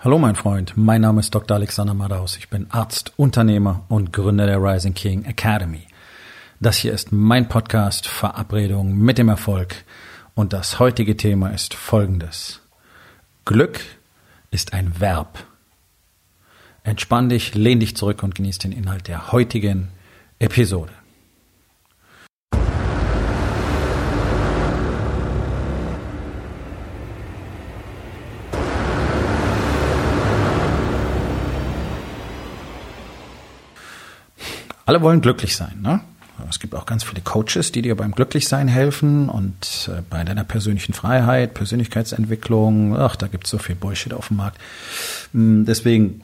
Hallo mein Freund, mein Name ist Dr. Alexander Madaus. Ich bin Arzt, Unternehmer und Gründer der Rising King Academy. Das hier ist mein Podcast Verabredung mit dem Erfolg und das heutige Thema ist folgendes. Glück ist ein Verb. Entspann dich, lehn dich zurück und genieß den Inhalt der heutigen Episode. Alle wollen glücklich sein, ne? Es gibt auch ganz viele Coaches, die dir beim Glücklichsein helfen und äh, bei deiner persönlichen Freiheit, Persönlichkeitsentwicklung. Ach, da gibt es so viel Bullshit auf dem Markt. Hm, deswegen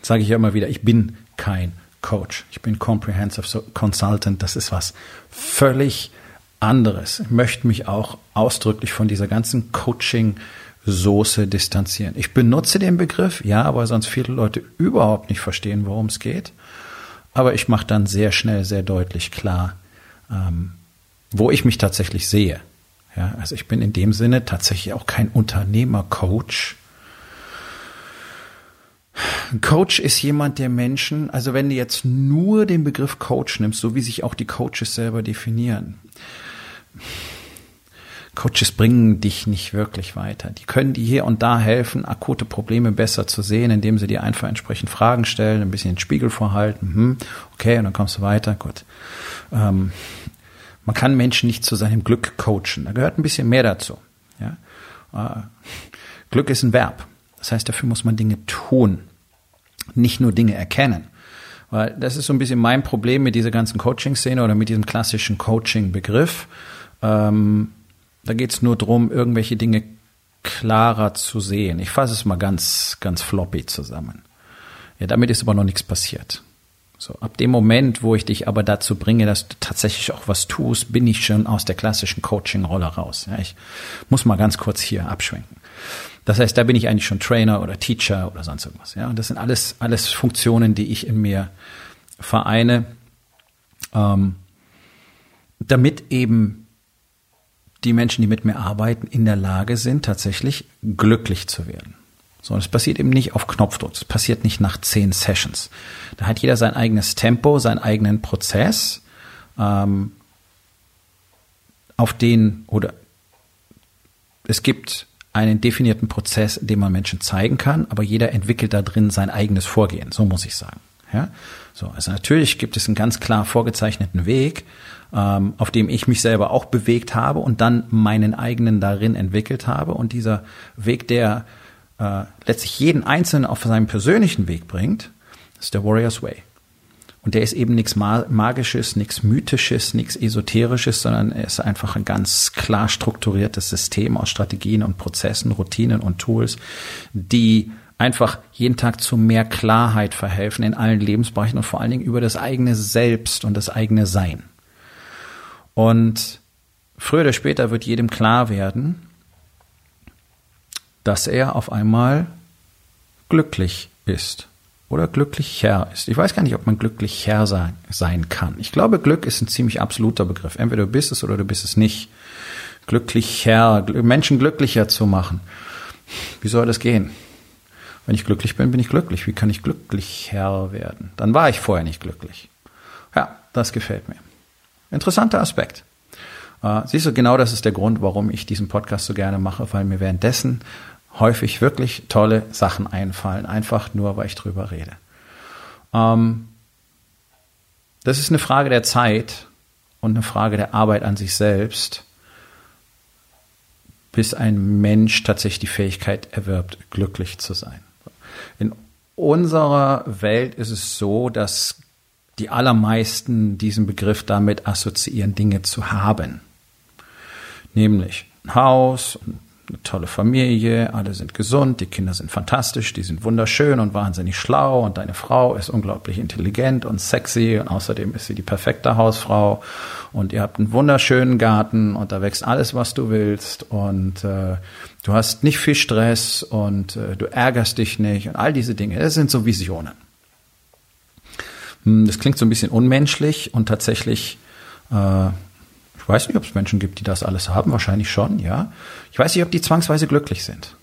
sage ich ja immer wieder, ich bin kein Coach. Ich bin Comprehensive Consultant. Das ist was völlig anderes. Ich möchte mich auch ausdrücklich von dieser ganzen Coaching Soße distanzieren. Ich benutze den Begriff, ja, weil sonst viele Leute überhaupt nicht verstehen, worum es geht. Aber ich mache dann sehr schnell, sehr deutlich klar, ähm, wo ich mich tatsächlich sehe. Ja, also ich bin in dem Sinne tatsächlich auch kein Unternehmercoach. Ein Coach ist jemand, der Menschen, also wenn du jetzt nur den Begriff Coach nimmst, so wie sich auch die Coaches selber definieren, Coaches bringen dich nicht wirklich weiter. Die können dir hier und da helfen, akute Probleme besser zu sehen, indem sie dir einfach entsprechend Fragen stellen, ein bisschen den Spiegel vorhalten. Hm, okay, und dann kommst du weiter. Gut. Ähm, man kann Menschen nicht zu seinem Glück coachen. Da gehört ein bisschen mehr dazu. Ja? Äh, Glück ist ein Verb. Das heißt, dafür muss man Dinge tun, nicht nur Dinge erkennen. Weil das ist so ein bisschen mein Problem mit dieser ganzen Coaching-Szene oder mit diesem klassischen Coaching-Begriff. Ähm, da geht es nur darum, irgendwelche Dinge klarer zu sehen. Ich fasse es mal ganz, ganz floppy zusammen. Ja, damit ist aber noch nichts passiert. So, ab dem Moment, wo ich dich aber dazu bringe, dass du tatsächlich auch was tust, bin ich schon aus der klassischen Coaching-Rolle raus. Ja, ich muss mal ganz kurz hier abschwenken. Das heißt, da bin ich eigentlich schon Trainer oder Teacher oder sonst irgendwas. Ja, und das sind alles, alles Funktionen, die ich in mir vereine, ähm, damit eben die Menschen, die mit mir arbeiten, in der Lage sind, tatsächlich glücklich zu werden. So, das passiert eben nicht auf Knopfdruck. Das passiert nicht nach zehn Sessions. Da hat jeder sein eigenes Tempo, seinen eigenen Prozess, ähm, auf den oder es gibt einen definierten Prozess, den man Menschen zeigen kann, aber jeder entwickelt da drin sein eigenes Vorgehen. So muss ich sagen. Ja? So, also natürlich gibt es einen ganz klar vorgezeichneten Weg, ähm, auf dem ich mich selber auch bewegt habe und dann meinen eigenen darin entwickelt habe. Und dieser Weg, der äh, letztlich jeden Einzelnen auf seinen persönlichen Weg bringt, ist der Warrior's Way. Und der ist eben nichts Magisches, nichts Mythisches, nichts Esoterisches, sondern er ist einfach ein ganz klar strukturiertes System aus Strategien und Prozessen, Routinen und Tools, die einfach jeden Tag zu mehr Klarheit verhelfen in allen Lebensbereichen und vor allen Dingen über das eigene Selbst und das eigene Sein. Und früher oder später wird jedem klar werden, dass er auf einmal glücklich ist oder glücklicher ist. Ich weiß gar nicht, ob man glücklicher sein, sein kann. Ich glaube, Glück ist ein ziemlich absoluter Begriff. Entweder du bist es oder du bist es nicht. Glücklicher, Menschen glücklicher zu machen. Wie soll das gehen? Wenn ich glücklich bin, bin ich glücklich. Wie kann ich glücklicher werden? Dann war ich vorher nicht glücklich. Ja, das gefällt mir. Interessanter Aspekt. Äh, siehst du, genau das ist der Grund, warum ich diesen Podcast so gerne mache, weil mir währenddessen häufig wirklich tolle Sachen einfallen, einfach nur, weil ich drüber rede. Ähm, das ist eine Frage der Zeit und eine Frage der Arbeit an sich selbst, bis ein Mensch tatsächlich die Fähigkeit erwirbt, glücklich zu sein. In unserer Welt ist es so, dass die allermeisten diesen Begriff damit assoziieren, Dinge zu haben. Nämlich ein Haus, eine tolle Familie, alle sind gesund, die Kinder sind fantastisch, die sind wunderschön und wahnsinnig schlau und deine Frau ist unglaublich intelligent und sexy und außerdem ist sie die perfekte Hausfrau und ihr habt einen wunderschönen Garten und da wächst alles, was du willst und äh, du hast nicht viel Stress und äh, du ärgerst dich nicht und all diese Dinge, das sind so Visionen. Hm, das klingt so ein bisschen unmenschlich und tatsächlich äh, weiß nicht, ob es Menschen gibt, die das alles haben. Wahrscheinlich schon, ja. Ich weiß nicht, ob die zwangsweise glücklich sind.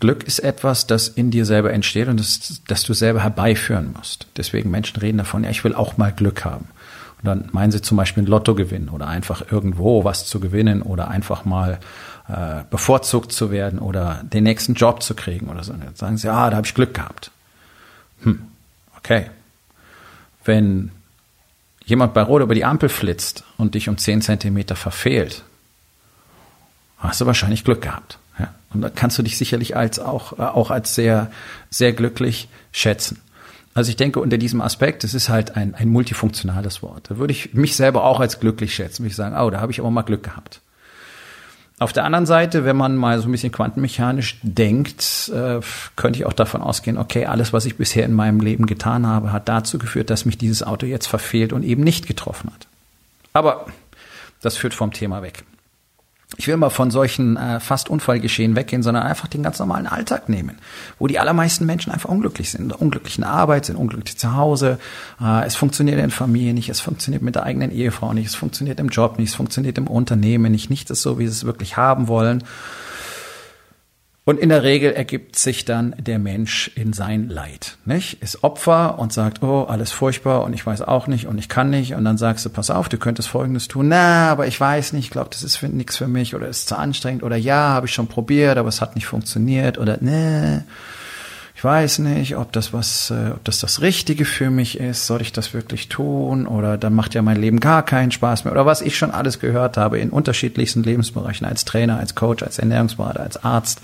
Glück ist etwas, das in dir selber entsteht und das, das du selber herbeiführen musst. Deswegen Menschen reden davon, ja, ich will auch mal Glück haben. Und dann meinen sie zum Beispiel ein Lotto gewinnen oder einfach irgendwo was zu gewinnen oder einfach mal äh, bevorzugt zu werden oder den nächsten Job zu kriegen oder so. Und jetzt sagen sie, ah, da habe ich Glück gehabt. Hm, okay. Wenn jemand bei Rot über die Ampel flitzt und dich um zehn Zentimeter verfehlt, hast du wahrscheinlich Glück gehabt. Ja? Und da kannst du dich sicherlich als auch, äh, auch als sehr, sehr glücklich schätzen. Also ich denke, unter diesem Aspekt, es ist halt ein, ein multifunktionales Wort. Da würde ich mich selber auch als glücklich schätzen. Würde ich sagen, oh, da habe ich aber mal Glück gehabt. Auf der anderen Seite, wenn man mal so ein bisschen quantenmechanisch denkt, äh, könnte ich auch davon ausgehen, okay, alles, was ich bisher in meinem Leben getan habe, hat dazu geführt, dass mich dieses Auto jetzt verfehlt und eben nicht getroffen hat. Aber das führt vom Thema weg ich will mal von solchen äh, fast Unfallgeschehen weggehen, sondern einfach den ganz normalen Alltag nehmen, wo die allermeisten Menschen einfach unglücklich sind, unglücklich in der Arbeit, sind unglücklich zu Hause, äh, es funktioniert in Familie nicht, es funktioniert mit der eigenen Ehefrau nicht, es funktioniert im Job nicht, es funktioniert im Unternehmen nicht, nichts ist so, wie sie es wirklich haben wollen. Und in der Regel ergibt sich dann der Mensch in sein Leid, nicht? Ist Opfer und sagt, oh, alles furchtbar und ich weiß auch nicht und ich kann nicht. Und dann sagst du, pass auf, du könntest Folgendes tun. Na, aber ich weiß nicht, ich glaube, das ist nichts für mich oder ist zu anstrengend oder ja, habe ich schon probiert, aber es hat nicht funktioniert oder ne ich weiß nicht, ob das was, äh, ob das das Richtige für mich ist, soll ich das wirklich tun? Oder dann macht ja mein Leben gar keinen Spaß mehr. Oder was ich schon alles gehört habe in unterschiedlichsten Lebensbereichen als Trainer, als Coach, als Ernährungsberater, als Arzt,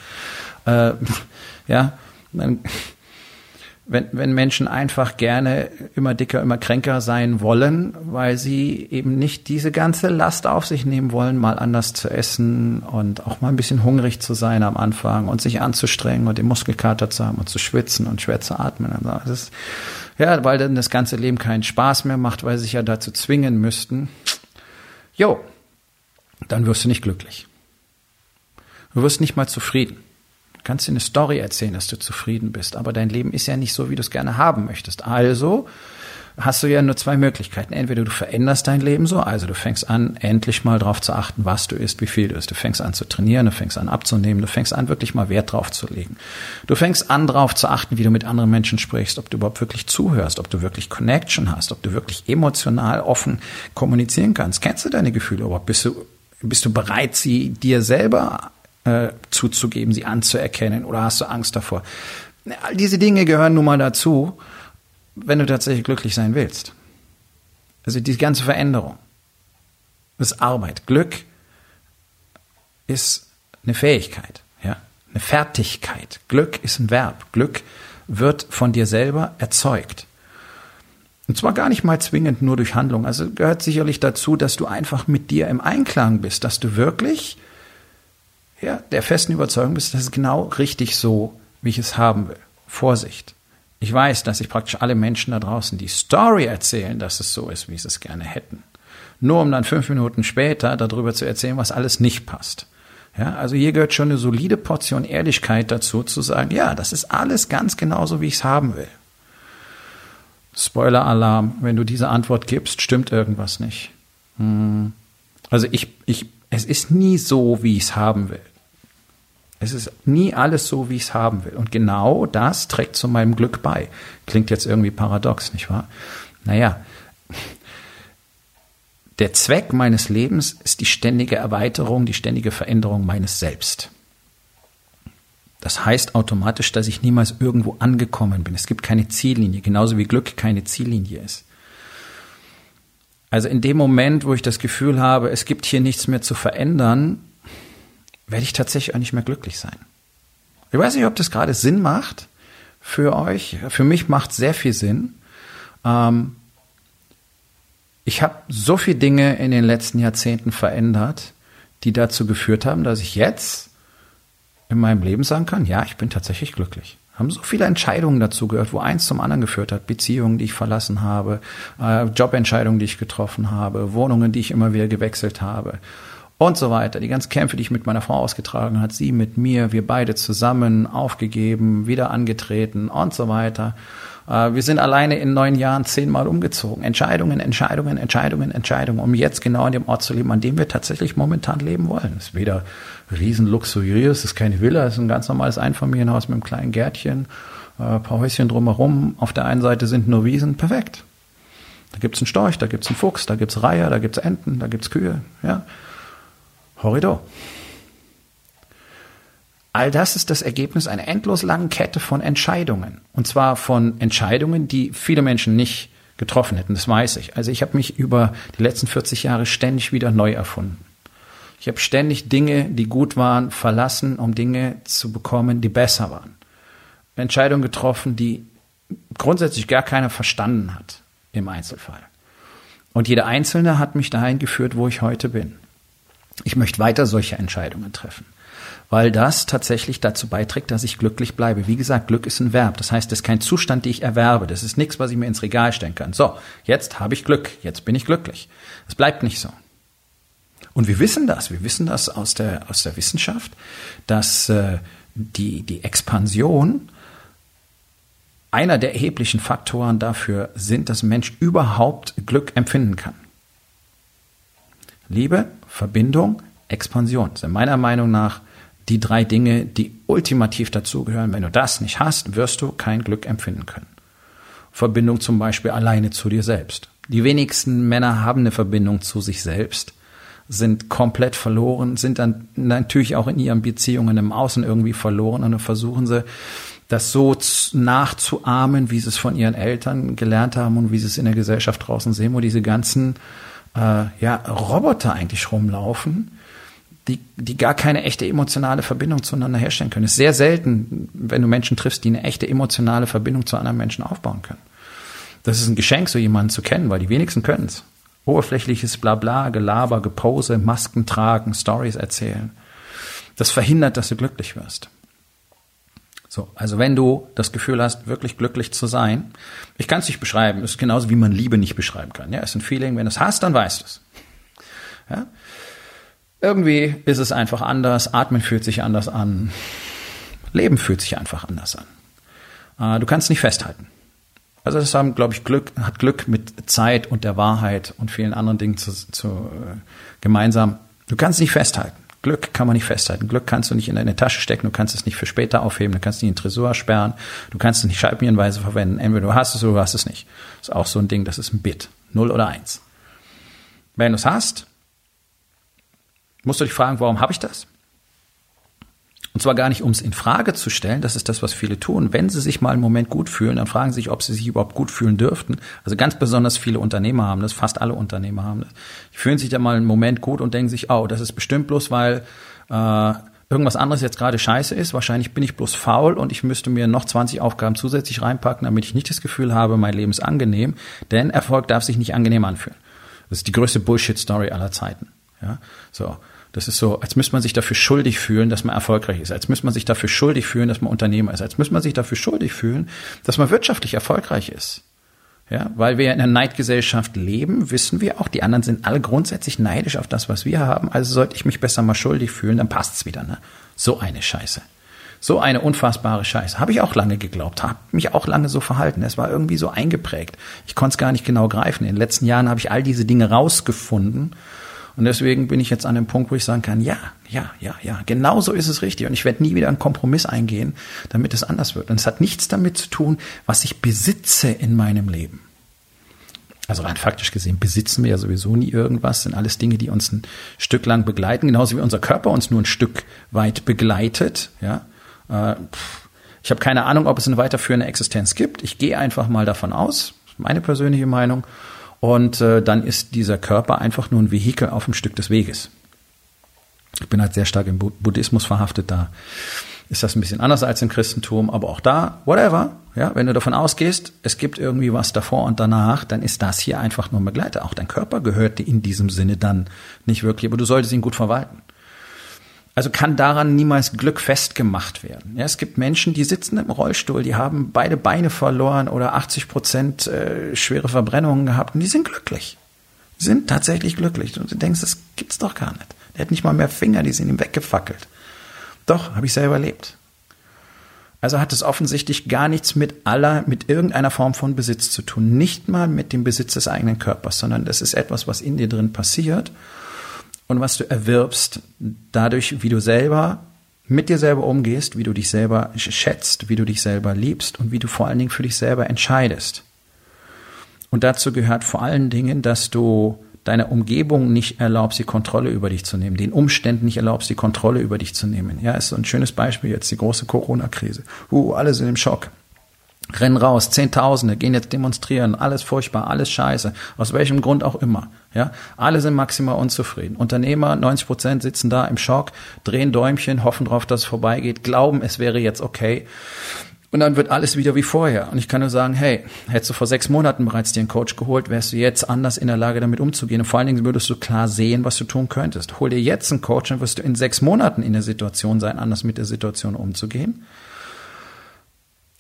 äh, ja, dann wenn, wenn Menschen einfach gerne immer dicker, immer kränker sein wollen, weil sie eben nicht diese ganze Last auf sich nehmen wollen, mal anders zu essen und auch mal ein bisschen hungrig zu sein am Anfang und sich anzustrengen und den Muskelkater zu haben und zu schwitzen und schwer zu atmen. Also das ist, ja, weil dann das ganze Leben keinen Spaß mehr macht, weil sie sich ja dazu zwingen müssten. Jo, dann wirst du nicht glücklich. Du wirst nicht mal zufrieden kannst dir eine Story erzählen, dass du zufrieden bist, aber dein Leben ist ja nicht so, wie du es gerne haben möchtest. Also hast du ja nur zwei Möglichkeiten. Entweder du veränderst dein Leben so, also du fängst an, endlich mal darauf zu achten, was du isst, wie viel du isst. Du fängst an zu trainieren, du fängst an abzunehmen, du fängst an, wirklich mal Wert drauf zu legen. Du fängst an, darauf zu achten, wie du mit anderen Menschen sprichst, ob du überhaupt wirklich zuhörst, ob du wirklich Connection hast, ob du wirklich emotional offen kommunizieren kannst. Kennst du deine Gefühle überhaupt? Bist du, bist du bereit, sie dir selber äh, zuzugeben, sie anzuerkennen oder hast du Angst davor? All diese Dinge gehören nun mal dazu, wenn du tatsächlich glücklich sein willst. Also die ganze Veränderung ist Arbeit. Glück ist eine Fähigkeit, ja, eine Fertigkeit. Glück ist ein Verb. Glück wird von dir selber erzeugt. Und zwar gar nicht mal zwingend nur durch Handlung. Also gehört sicherlich dazu, dass du einfach mit dir im Einklang bist, dass du wirklich ja, der festen Überzeugung bist, das ist genau richtig so, wie ich es haben will. Vorsicht. Ich weiß, dass sich praktisch alle Menschen da draußen die Story erzählen, dass es so ist, wie sie es gerne hätten. Nur um dann fünf Minuten später darüber zu erzählen, was alles nicht passt. Ja, also hier gehört schon eine solide Portion Ehrlichkeit dazu, zu sagen, ja, das ist alles ganz genauso, wie ich es haben will. Spoiler-Alarm, wenn du diese Antwort gibst, stimmt irgendwas nicht. Hm. Also ich, ich, es ist nie so, wie ich es haben will. Es ist nie alles so, wie ich es haben will. Und genau das trägt zu meinem Glück bei. Klingt jetzt irgendwie paradox, nicht wahr? Naja, der Zweck meines Lebens ist die ständige Erweiterung, die ständige Veränderung meines Selbst. Das heißt automatisch, dass ich niemals irgendwo angekommen bin. Es gibt keine Ziellinie, genauso wie Glück keine Ziellinie ist. Also in dem Moment, wo ich das Gefühl habe, es gibt hier nichts mehr zu verändern, werde ich tatsächlich auch nicht mehr glücklich sein. Ich weiß nicht, ob das gerade Sinn macht für euch. Für mich macht sehr viel Sinn. Ähm, ich habe so viele Dinge in den letzten Jahrzehnten verändert, die dazu geführt haben, dass ich jetzt in meinem Leben sagen kann, ja, ich bin tatsächlich glücklich. Haben so viele Entscheidungen dazu gehört, wo eins zum anderen geführt hat. Beziehungen, die ich verlassen habe, äh, Jobentscheidungen, die ich getroffen habe, Wohnungen, die ich immer wieder gewechselt habe und so weiter. Die ganzen Kämpfe, die ich mit meiner Frau ausgetragen hat, sie mit mir, wir beide zusammen aufgegeben, wieder angetreten und so weiter. Äh, wir sind alleine in neun Jahren zehnmal umgezogen. Entscheidungen, Entscheidungen, Entscheidungen, Entscheidungen, um jetzt genau in dem Ort zu leben, an dem wir tatsächlich momentan leben wollen. Es ist weder riesen luxuriös, es ist keine Villa, es ist ein ganz normales Einfamilienhaus mit einem kleinen Gärtchen, äh, ein paar Häuschen drumherum. Auf der einen Seite sind nur Wiesen, perfekt. Da gibt's einen Storch, da gibt's einen Fuchs, da gibt's Reiher, da gibt's Enten, da gibt's Kühe. Ja. Horridor. All das ist das Ergebnis einer endlos langen Kette von Entscheidungen. Und zwar von Entscheidungen, die viele Menschen nicht getroffen hätten, das weiß ich. Also ich habe mich über die letzten 40 Jahre ständig wieder neu erfunden. Ich habe ständig Dinge, die gut waren, verlassen, um Dinge zu bekommen, die besser waren. Entscheidungen getroffen, die grundsätzlich gar keiner verstanden hat im Einzelfall. Und jeder Einzelne hat mich dahin geführt, wo ich heute bin. Ich möchte weiter solche Entscheidungen treffen weil das tatsächlich dazu beiträgt, dass ich glücklich bleibe. Wie gesagt, Glück ist ein Verb. Das heißt, das ist kein Zustand, den ich erwerbe. Das ist nichts, was ich mir ins Regal stellen kann. So, jetzt habe ich Glück. Jetzt bin ich glücklich. Es bleibt nicht so. Und wir wissen das. Wir wissen das aus der, aus der Wissenschaft, dass äh, die, die Expansion einer der erheblichen Faktoren dafür sind, dass ein Mensch überhaupt Glück empfinden kann. Liebe, Verbindung, Expansion sind meiner Meinung nach die drei Dinge, die ultimativ dazugehören. Wenn du das nicht hast, wirst du kein Glück empfinden können. Verbindung zum Beispiel alleine zu dir selbst. Die wenigsten Männer haben eine Verbindung zu sich selbst, sind komplett verloren, sind dann natürlich auch in ihren Beziehungen im Außen irgendwie verloren und dann versuchen sie, das so nachzuahmen, wie sie es von ihren Eltern gelernt haben und wie sie es in der Gesellschaft draußen sehen, wo diese ganzen äh, ja, Roboter eigentlich rumlaufen, die, die gar keine echte emotionale Verbindung zueinander herstellen können. Es ist sehr selten, wenn du Menschen triffst, die eine echte emotionale Verbindung zu anderen Menschen aufbauen können. Das ist ein Geschenk, so jemanden zu kennen, weil die wenigsten können es. Oberflächliches Blabla, Gelaber, Gepose, Masken tragen, Stories erzählen. Das verhindert, dass du glücklich wirst. So, also wenn du das Gefühl hast, wirklich glücklich zu sein, ich kann es nicht beschreiben, es ist genauso wie man Liebe nicht beschreiben kann. Ja, es ist ein Feeling, wenn du es hast, dann weißt du es. Ja? Irgendwie ist es einfach anders, Atmen fühlt sich anders an, Leben fühlt sich einfach anders an. Äh, du kannst nicht festhalten. Also das haben, glaube ich, Glück, hat Glück mit Zeit und der Wahrheit und vielen anderen Dingen zu, zu äh, gemeinsam. Du kannst nicht festhalten. Glück kann man nicht festhalten. Glück kannst du nicht in deine Tasche stecken, du kannst es nicht für später aufheben, du kannst nicht in den Tresor sperren, du kannst es nicht scheibchenweise verwenden. Entweder du hast es oder du hast es nicht. Ist auch so ein Ding, das ist ein Bit. Null oder eins. Wenn du es hast, musst du dich fragen, warum habe ich das? Und zwar gar nicht, um es in Frage zu stellen, das ist das, was viele tun. Wenn sie sich mal einen Moment gut fühlen, dann fragen sie sich, ob sie sich überhaupt gut fühlen dürften. Also ganz besonders viele Unternehmer haben das, fast alle Unternehmer haben das. Die fühlen sich dann mal einen Moment gut und denken sich, oh, das ist bestimmt bloß, weil äh, irgendwas anderes jetzt gerade scheiße ist. Wahrscheinlich bin ich bloß faul und ich müsste mir noch 20 Aufgaben zusätzlich reinpacken, damit ich nicht das Gefühl habe, mein Leben ist angenehm. Denn Erfolg darf sich nicht angenehm anfühlen. Das ist die größte Bullshit-Story aller Zeiten. Ja, so. Das ist so, als müsste man sich dafür schuldig fühlen, dass man erfolgreich ist. Als müsste man sich dafür schuldig fühlen, dass man Unternehmer ist. Als müsste man sich dafür schuldig fühlen, dass man wirtschaftlich erfolgreich ist. Ja, weil wir in einer Neidgesellschaft leben, wissen wir auch, die anderen sind alle grundsätzlich neidisch auf das, was wir haben. Also sollte ich mich besser mal schuldig fühlen, dann passt's wieder. Ne? So eine Scheiße. So eine unfassbare Scheiße. Habe ich auch lange geglaubt, habe mich auch lange so verhalten. Es war irgendwie so eingeprägt. Ich konnte es gar nicht genau greifen. In den letzten Jahren habe ich all diese Dinge rausgefunden und deswegen bin ich jetzt an dem Punkt, wo ich sagen kann, ja, ja, ja, ja, genau so ist es richtig. Und ich werde nie wieder einen Kompromiss eingehen, damit es anders wird. Und es hat nichts damit zu tun, was ich besitze in meinem Leben. Also rein faktisch gesehen besitzen wir ja sowieso nie irgendwas, sind alles Dinge, die uns ein Stück lang begleiten, genauso wie unser Körper uns nur ein Stück weit begleitet. Ja, äh, ich habe keine Ahnung, ob es eine weiterführende Existenz gibt. Ich gehe einfach mal davon aus, meine persönliche Meinung, und äh, dann ist dieser Körper einfach nur ein Vehikel auf einem Stück des Weges. Ich bin halt sehr stark im Buddhismus verhaftet, da ist das ein bisschen anders als im Christentum, aber auch da, whatever, ja, wenn du davon ausgehst, es gibt irgendwie was davor und danach, dann ist das hier einfach nur ein Begleiter. Auch dein Körper gehört dir in diesem Sinne dann nicht wirklich, aber du solltest ihn gut verwalten. Also kann daran niemals Glück festgemacht werden. Ja, es gibt Menschen, die sitzen im Rollstuhl, die haben beide Beine verloren oder 80 Prozent äh, schwere Verbrennungen gehabt und die sind glücklich. Sind tatsächlich glücklich. Und du denkst, das gibt's doch gar nicht. Der hat nicht mal mehr Finger, die sind ihm weggefackelt. Doch, habe ich selber erlebt. Also hat es offensichtlich gar nichts mit aller, mit irgendeiner Form von Besitz zu tun. Nicht mal mit dem Besitz des eigenen Körpers, sondern das ist etwas, was in dir drin passiert und was du erwirbst dadurch, wie du selber mit dir selber umgehst, wie du dich selber schätzt, wie du dich selber liebst und wie du vor allen Dingen für dich selber entscheidest. Und dazu gehört vor allen Dingen, dass du deiner Umgebung nicht erlaubst, die Kontrolle über dich zu nehmen, den Umständen nicht erlaubst, die Kontrolle über dich zu nehmen. Ja, ist so ein schönes Beispiel jetzt, die große Corona-Krise. Uh, alle sind im Schock. Rennen raus, Zehntausende gehen jetzt demonstrieren, alles furchtbar, alles scheiße, aus welchem Grund auch immer. Ja, alle sind maximal unzufrieden. Unternehmer, 90 Prozent sitzen da im Schock, drehen Däumchen, hoffen drauf, dass es vorbeigeht, glauben, es wäre jetzt okay. Und dann wird alles wieder wie vorher. Und ich kann nur sagen, hey, hättest du vor sechs Monaten bereits dir einen Coach geholt, wärst du jetzt anders in der Lage, damit umzugehen. Und vor allen Dingen würdest du klar sehen, was du tun könntest. Hol dir jetzt einen Coach, dann wirst du in sechs Monaten in der Situation sein, anders mit der Situation umzugehen.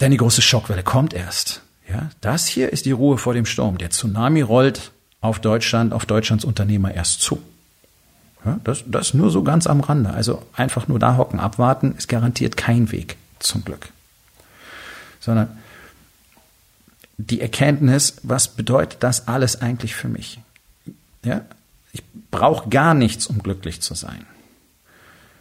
Denn die große Schockwelle kommt erst. Ja, das hier ist die Ruhe vor dem Sturm. Der Tsunami rollt auf Deutschland, auf Deutschlands Unternehmer erst zu. Ja, das, das nur so ganz am Rande. Also einfach nur da hocken, abwarten, ist garantiert kein Weg zum Glück sondern die Erkenntnis, was bedeutet das alles eigentlich für mich? Ja? Ich brauche gar nichts, um glücklich zu sein.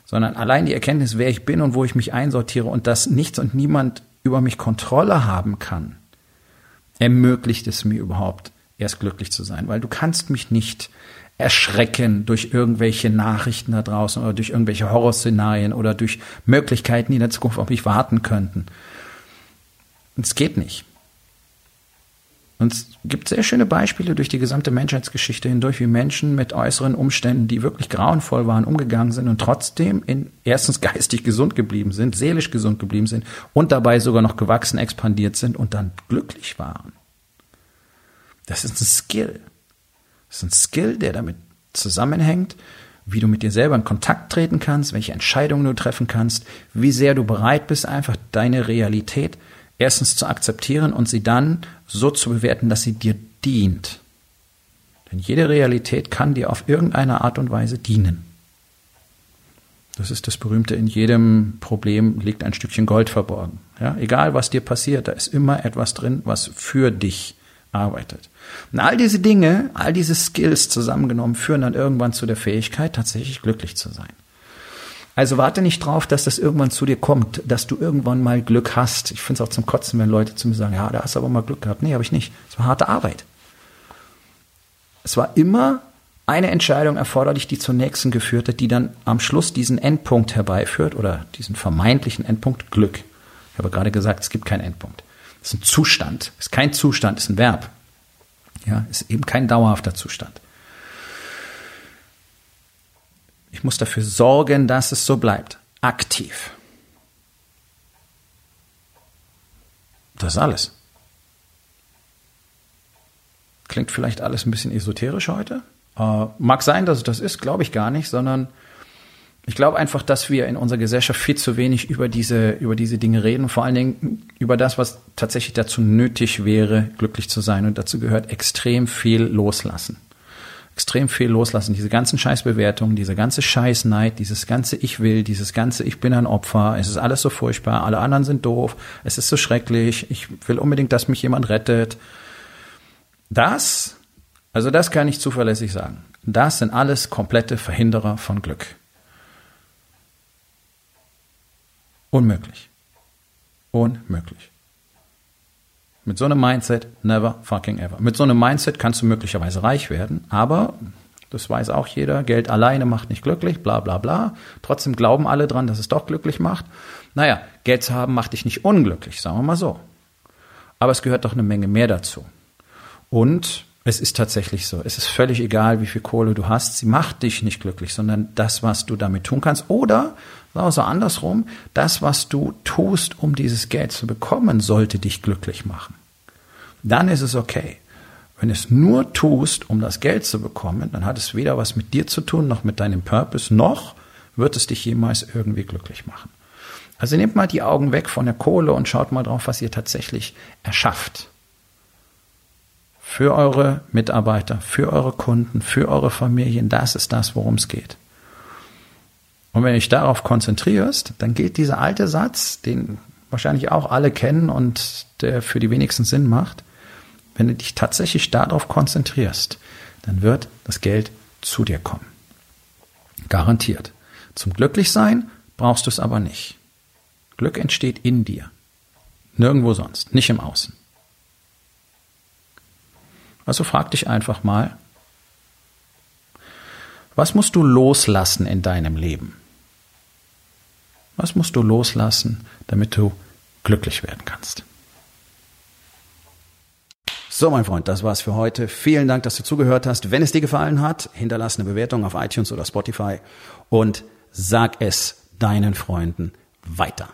Sondern allein die Erkenntnis, wer ich bin und wo ich mich einsortiere und dass nichts und niemand über mich Kontrolle haben kann, ermöglicht es mir überhaupt, erst glücklich zu sein. Weil du kannst mich nicht erschrecken durch irgendwelche Nachrichten da draußen oder durch irgendwelche Horrorszenarien oder durch Möglichkeiten, die in der Zukunft auf mich warten könnten. Es geht nicht. Und es gibt sehr schöne Beispiele durch die gesamte Menschheitsgeschichte hindurch, wie Menschen mit äußeren Umständen, die wirklich grauenvoll waren, umgegangen sind und trotzdem in, erstens geistig gesund geblieben sind, seelisch gesund geblieben sind und dabei sogar noch gewachsen, expandiert sind und dann glücklich waren. Das ist ein Skill. Das ist ein Skill, der damit zusammenhängt, wie du mit dir selber in Kontakt treten kannst, welche Entscheidungen du treffen kannst, wie sehr du bereit bist, einfach deine Realität erstens zu akzeptieren und sie dann so zu bewerten, dass sie dir dient. Denn jede Realität kann dir auf irgendeine Art und Weise dienen. Das ist das Berühmte, in jedem Problem liegt ein Stückchen Gold verborgen. Ja, egal was dir passiert, da ist immer etwas drin, was für dich arbeitet. Und all diese Dinge, all diese Skills zusammengenommen führen dann irgendwann zu der Fähigkeit, tatsächlich glücklich zu sein. Also warte nicht drauf, dass das irgendwann zu dir kommt, dass du irgendwann mal Glück hast. Ich finde es auch zum Kotzen, wenn Leute zu mir sagen, ja, da hast du aber mal Glück gehabt. Nee, habe ich nicht. Es war harte Arbeit. Es war immer eine Entscheidung erforderlich, die zur nächsten geführt hat, die dann am Schluss diesen Endpunkt herbeiführt oder diesen vermeintlichen Endpunkt Glück. Ich habe gerade gesagt, es gibt keinen Endpunkt. Es ist ein Zustand. Es ist kein Zustand, es ist ein Verb. Ja, es ist eben kein dauerhafter Zustand. Ich muss dafür sorgen, dass es so bleibt. Aktiv. Das ist alles. Klingt vielleicht alles ein bisschen esoterisch heute. Äh, mag sein, dass es das ist, glaube ich gar nicht, sondern ich glaube einfach, dass wir in unserer Gesellschaft viel zu wenig über diese, über diese Dinge reden, vor allen Dingen über das, was tatsächlich dazu nötig wäre, glücklich zu sein. Und dazu gehört extrem viel loslassen extrem viel loslassen. Diese ganzen Scheißbewertungen, diese ganze Scheißneid, dieses ganze Ich will, dieses ganze Ich bin ein Opfer, es ist alles so furchtbar, alle anderen sind doof, es ist so schrecklich, ich will unbedingt, dass mich jemand rettet. Das, also das kann ich zuverlässig sagen. Das sind alles komplette Verhinderer von Glück. Unmöglich. Unmöglich. Mit so einem Mindset never fucking ever. Mit so einem Mindset kannst du möglicherweise reich werden, aber das weiß auch jeder, Geld alleine macht nicht glücklich, bla bla bla. Trotzdem glauben alle dran, dass es doch glücklich macht. Naja, Geld zu haben macht dich nicht unglücklich, sagen wir mal so. Aber es gehört doch eine Menge mehr dazu. Und es ist tatsächlich so. Es ist völlig egal, wie viel Kohle du hast. Sie macht dich nicht glücklich, sondern das, was du damit tun kannst. Oder so andersrum, das, was du tust, um dieses Geld zu bekommen, sollte dich glücklich machen. Dann ist es okay. Wenn es nur tust, um das Geld zu bekommen, dann hat es weder was mit dir zu tun, noch mit deinem Purpose, noch wird es dich jemals irgendwie glücklich machen. Also nehmt mal die Augen weg von der Kohle und schaut mal drauf, was ihr tatsächlich erschafft. Für eure Mitarbeiter, für eure Kunden, für eure Familien, das ist das, worum es geht. Und wenn du dich darauf konzentrierst, dann gilt dieser alte Satz, den wahrscheinlich auch alle kennen und der für die wenigsten Sinn macht. Wenn du dich tatsächlich darauf konzentrierst, dann wird das Geld zu dir kommen. Garantiert. Zum Glücklichsein brauchst du es aber nicht. Glück entsteht in dir. Nirgendwo sonst, nicht im Außen. Also frag dich einfach mal, was musst du loslassen in deinem Leben? Was musst du loslassen, damit du glücklich werden kannst? So, mein Freund, das war's für heute. Vielen Dank, dass du zugehört hast. Wenn es dir gefallen hat, hinterlass eine Bewertung auf iTunes oder Spotify und sag es deinen Freunden weiter.